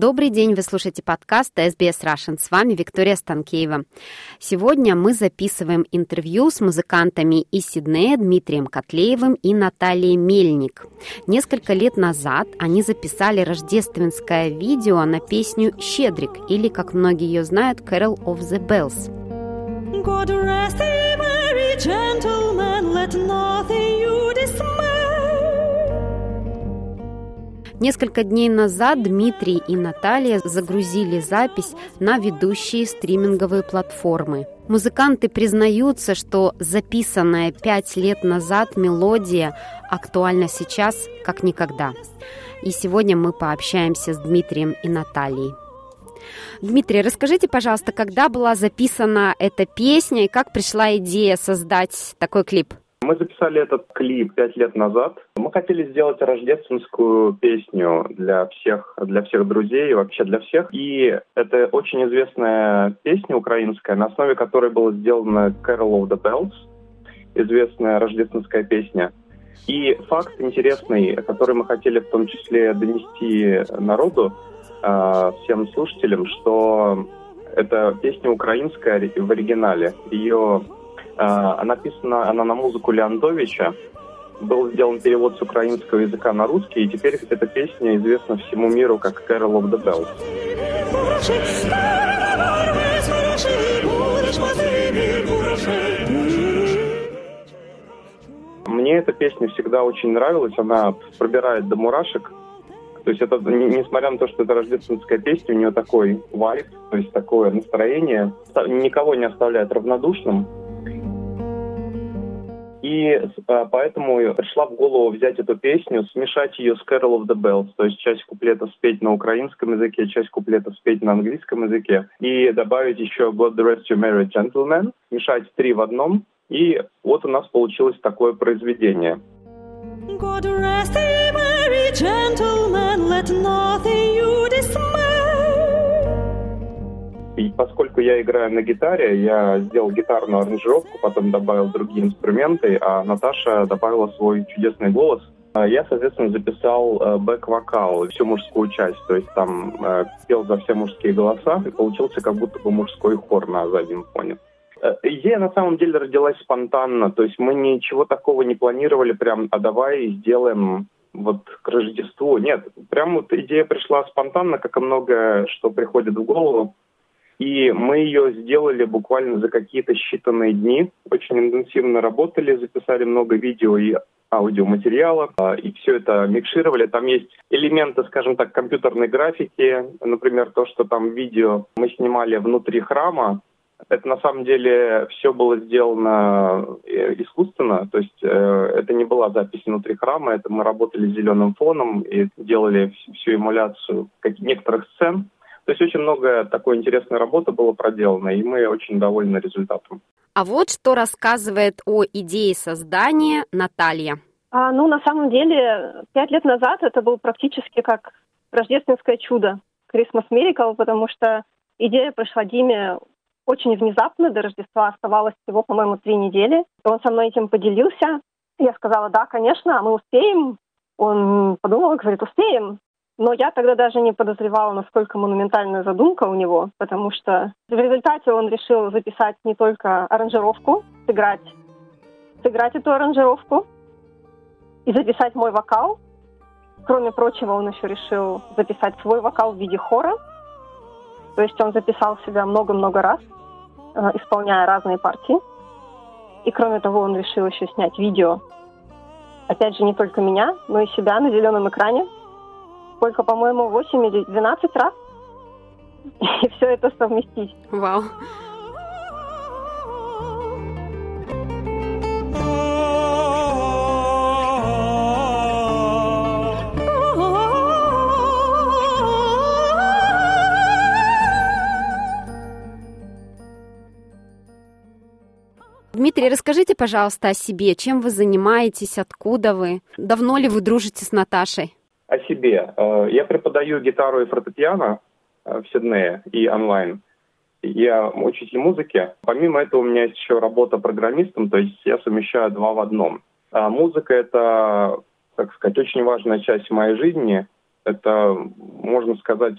Добрый день, вы слушаете подкаст SBS Russian. С вами Виктория Станкеева. Сегодня мы записываем интервью с музыкантами из Сиднея Дмитрием Котлеевым и Натальей Мельник. Несколько лет назад они записали рождественское видео на песню «Щедрик» или, как многие ее знают, «Carol of the Bells». God rest thee, merry gentlemen, let nothing you Несколько дней назад Дмитрий и Наталья загрузили запись на ведущие стриминговые платформы. Музыканты признаются, что записанная пять лет назад мелодия актуальна сейчас как никогда. И сегодня мы пообщаемся с Дмитрием и Натальей. Дмитрий, расскажите, пожалуйста, когда была записана эта песня и как пришла идея создать такой клип? Мы записали этот клип пять лет назад. Мы хотели сделать рождественскую песню для всех, для всех друзей, вообще для всех. И это очень известная песня украинская, на основе которой была сделана Carol of the Bells, известная рождественская песня. И факт интересный, который мы хотели в том числе донести народу, а, всем слушателям, что эта песня украинская в оригинале. Ее написана она на музыку Леондовича. Был сделан перевод с украинского языка на русский, и теперь эта песня известна всему миру как «Carol of the Bells». Мне эта песня всегда очень нравилась, она пробирает до мурашек. То есть это, несмотря на то, что это рождественская песня, у нее такой вайб, то есть такое настроение, никого не оставляет равнодушным. И а, поэтому пришла в голову взять эту песню, смешать ее с Carol of the Bells, то есть часть куплета спеть на украинском языке, часть куплета спеть на английском языке, и добавить еще God the Rest You Merry Gentlemen, смешать три в одном, и вот у нас получилось такое произведение. God rest you merry gentlemen, let nothing you dismay. Поскольку я играю на гитаре, я сделал гитарную аранжировку, потом добавил другие инструменты, а Наташа добавила свой чудесный голос. А я, соответственно, записал э, бэк-вокал, всю мужскую часть, то есть там э, пел за все мужские голоса, и получился как будто бы мужской хор на заднем фоне. Э, идея на самом деле родилась спонтанно, то есть мы ничего такого не планировали, прям, а давай сделаем вот к Рождеству. Нет, прям вот идея пришла спонтанно, как и многое, что приходит в голову. И мы ее сделали буквально за какие-то считанные дни. Очень интенсивно работали, записали много видео и аудиоматериалов, а, и все это микшировали. Там есть элементы, скажем так, компьютерной графики. Например, то, что там видео мы снимали внутри храма, это на самом деле все было сделано э, искусственно, то есть э, это не была запись внутри храма, это мы работали с зеленым фоном и делали всю эмуляцию некоторых сцен. То есть очень много такой интересной работы было проделано, и мы очень довольны результатом. А вот что рассказывает о идее создания Наталья. А, ну, на самом деле, пять лет назад это был практически как рождественское чудо, Christmas Miracle, потому что идея пришла Диме очень внезапно, до Рождества оставалось всего, по-моему, три недели. И он со мной этим поделился. Я сказала, да, конечно, мы успеем. Он подумал и говорит, успеем. Но я тогда даже не подозревала, насколько монументальная задумка у него, потому что в результате он решил записать не только аранжировку, сыграть, сыграть эту аранжировку и записать мой вокал. Кроме прочего, он еще решил записать свой вокал в виде хора. То есть он записал себя много-много раз, э, исполняя разные партии. И кроме того, он решил еще снять видео. Опять же, не только меня, но и себя на зеленом экране, сколько, по-моему, 8 или 12 раз. И все это совместить. Вау. Дмитрий, расскажите, пожалуйста, о себе. Чем вы занимаетесь, откуда вы? Давно ли вы дружите с Наташей? О себе. Э, я преподаю гитару и фортепиано э, в Сиднее и онлайн. я учитель музыки. Помимо этого у меня есть еще работа программистом, то есть я совмещаю два в одном. А музыка — это, так сказать, очень важная часть моей жизни. Это, можно сказать,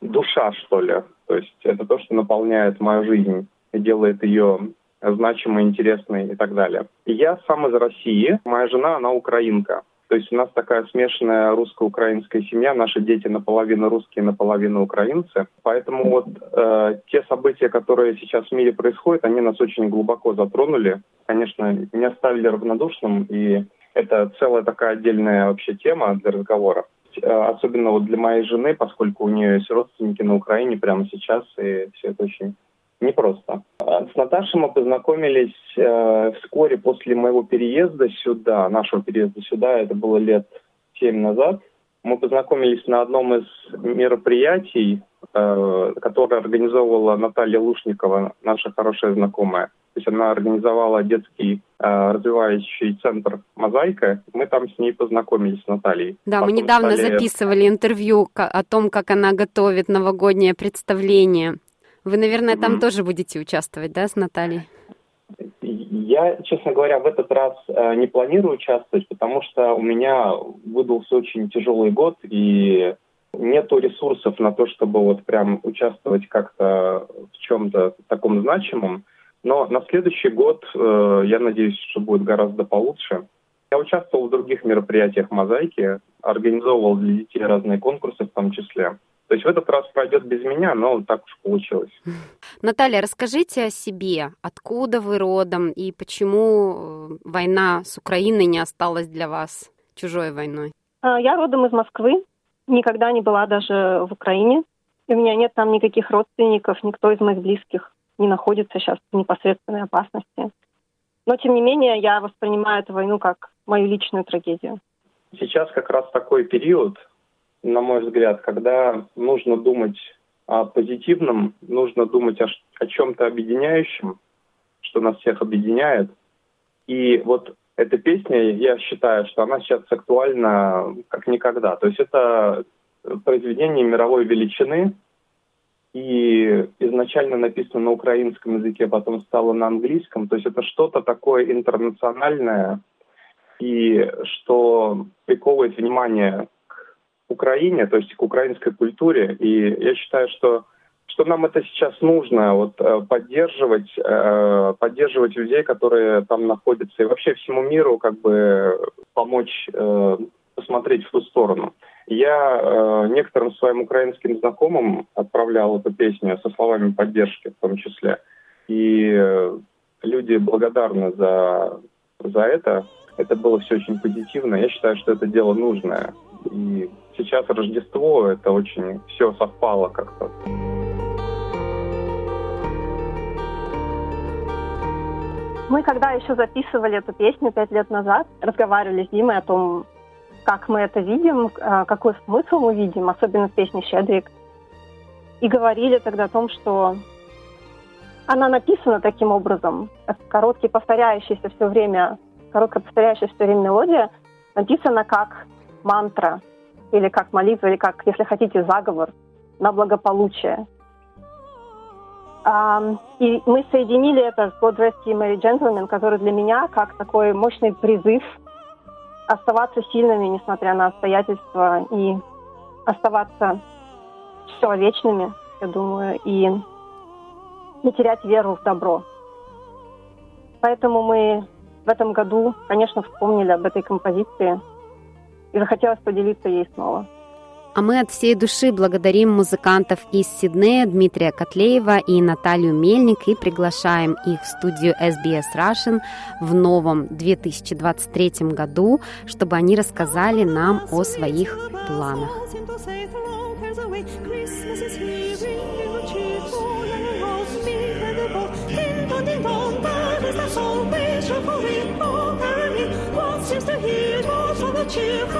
душа, что ли. То есть это то, что наполняет мою жизнь и делает ее значимой, интересной и так далее. Я сам из России, моя жена, она украинка. То есть у нас такая смешанная русско-украинская семья, наши дети наполовину русские, наполовину украинцы. Поэтому вот э, те события, которые сейчас в мире происходят, они нас очень глубоко затронули. Конечно, не оставили равнодушным, и это целая такая отдельная вообще тема для разговора. Э, особенно вот для моей жены, поскольку у нее есть родственники на Украине прямо сейчас, и все это очень непросто. А с Наташей мы познакомились э, вскоре после моего переезда сюда, нашего переезда сюда, это было лет семь назад. Мы познакомились на одном из мероприятий, э, которое организовывала Наталья Лушникова, наша хорошая знакомая. То есть она организовала детский э, развивающий центр «Мозаика». Мы там с ней познакомились, с Натальей. Да, Потом мы недавно стали... записывали интервью о том, как она готовит новогоднее представление. Вы, наверное, там mm-hmm. тоже будете участвовать, да, с Натальей? Я, честно говоря, в этот раз э, не планирую участвовать, потому что у меня выдался очень тяжелый год, и нету ресурсов на то, чтобы вот прям участвовать как-то в чем-то таком значимом. Но на следующий год э, я надеюсь, что будет гораздо получше. Я участвовал в других мероприятиях «Мозаики», организовывал для детей разные конкурсы в том числе. То есть в этот раз пройдет без меня, но так уж получилось. Наталья, расскажите о себе. Откуда вы родом и почему э, война с Украиной не осталась для вас чужой войной? А, я родом из Москвы. Никогда не была даже в Украине. У меня нет там никаких родственников, никто из моих близких не находится сейчас в непосредственной опасности. Но, тем не менее, я воспринимаю эту войну как мою личную трагедию. Сейчас как раз такой период, на мой взгляд, когда нужно думать о позитивном, нужно думать о, о чем-то объединяющем, что нас всех объединяет. И вот эта песня, я считаю, что она сейчас актуальна как никогда. То есть это произведение мировой величины, и изначально написано на украинском языке, потом стало на английском. То есть это что-то такое интернациональное, и что приковывает внимание Украине, то есть к украинской культуре. И я считаю, что что нам это сейчас нужно, вот э, поддерживать, э, поддерживать людей, которые там находятся, и вообще всему миру как бы помочь э, посмотреть в ту сторону. Я некоторым своим украинским знакомым отправлял эту песню со словами поддержки в том числе. И люди благодарны за, за это. Это было все очень позитивно. Я считаю, что это дело нужное. И сейчас Рождество, это очень все совпало как-то. Мы когда еще записывали эту песню пять лет назад, разговаривали с Димой о том, как мы это видим, а, какой смысл мы видим, особенно в песне «Щедрик». И говорили тогда о том, что она написана таким образом, короткий повторяющийся все время, короткая повторяющаяся все время мелодия, написана как мантра или как молитва, или как, если хотите, заговор на благополучие. И мы соединили это с God Rest You Merry Gentlemen, который для меня как такой мощный призыв оставаться сильными, несмотря на обстоятельства, и оставаться человечными, я думаю, и не терять веру в добро. Поэтому мы в этом году, конечно, вспомнили об этой композиции и захотелось поделиться ей снова. А мы от всей души благодарим музыкантов из Сиднея Дмитрия Котлеева и Наталью Мельник и приглашаем их в студию SBS Russian в новом 2023 году, чтобы они рассказали нам о своих планах. seems